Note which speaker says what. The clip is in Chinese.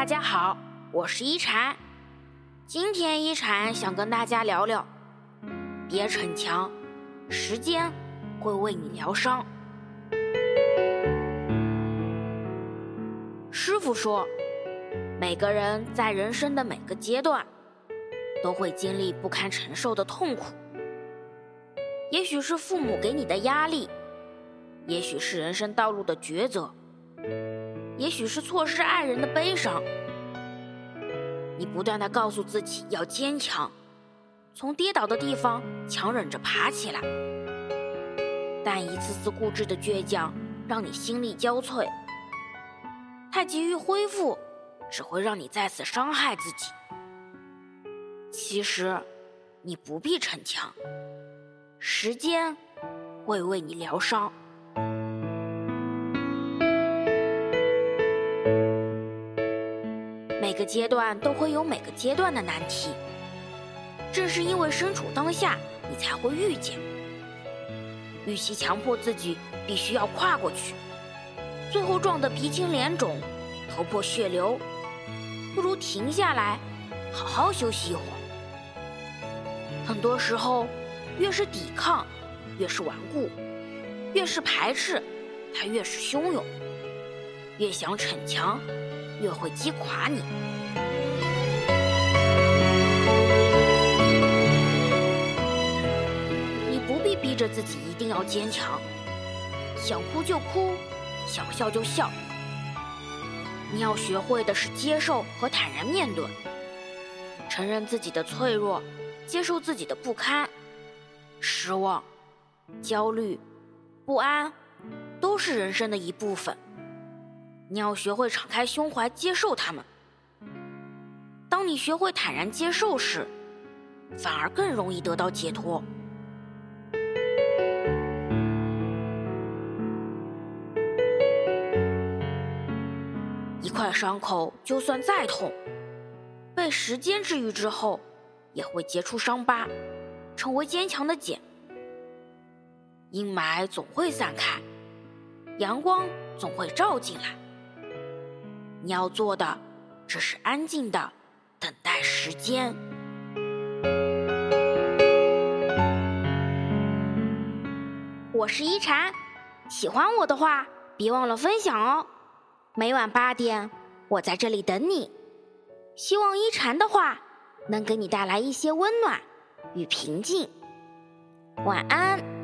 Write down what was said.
Speaker 1: 大家好，我是一禅。今天一禅想跟大家聊聊，别逞强，时间会为你疗伤。师傅说，每个人在人生的每个阶段，都会经历不堪承受的痛苦。也许是父母给你的压力，也许是人生道路的抉择。也许是错失爱人的悲伤，你不断的告诉自己要坚强，从跌倒的地方强忍着爬起来，但一次次固执的倔强让你心力交瘁，太急于恢复，只会让你再次伤害自己。其实，你不必逞强，时间会为你疗伤。每个阶段都会有每个阶段的难题，正是因为身处当下，你才会遇见。与其强迫自己必须要跨过去，最后撞得鼻青脸肿、头破血流，不如停下来，好好休息一会儿。很多时候，越是抵抗，越是顽固；越是排斥，它越是汹涌；越想逞强。越会击垮你。你不必逼着自己一定要坚强，想哭就哭，想笑就笑。你要学会的是接受和坦然面对，承认自己的脆弱，接受自己的不堪、失望、焦虑、不安，都是人生的一部分。你要学会敞开胸怀接受他们。当你学会坦然接受时，反而更容易得到解脱。一块伤口就算再痛，被时间治愈之后，也会结出伤疤，成为坚强的茧。阴霾总会散开，阳光总会照进来。你要做的，只是安静的等待时间。我是一禅，喜欢我的话，别忘了分享哦。每晚八点，我在这里等你。希望一禅的话能给你带来一些温暖与平静。晚安。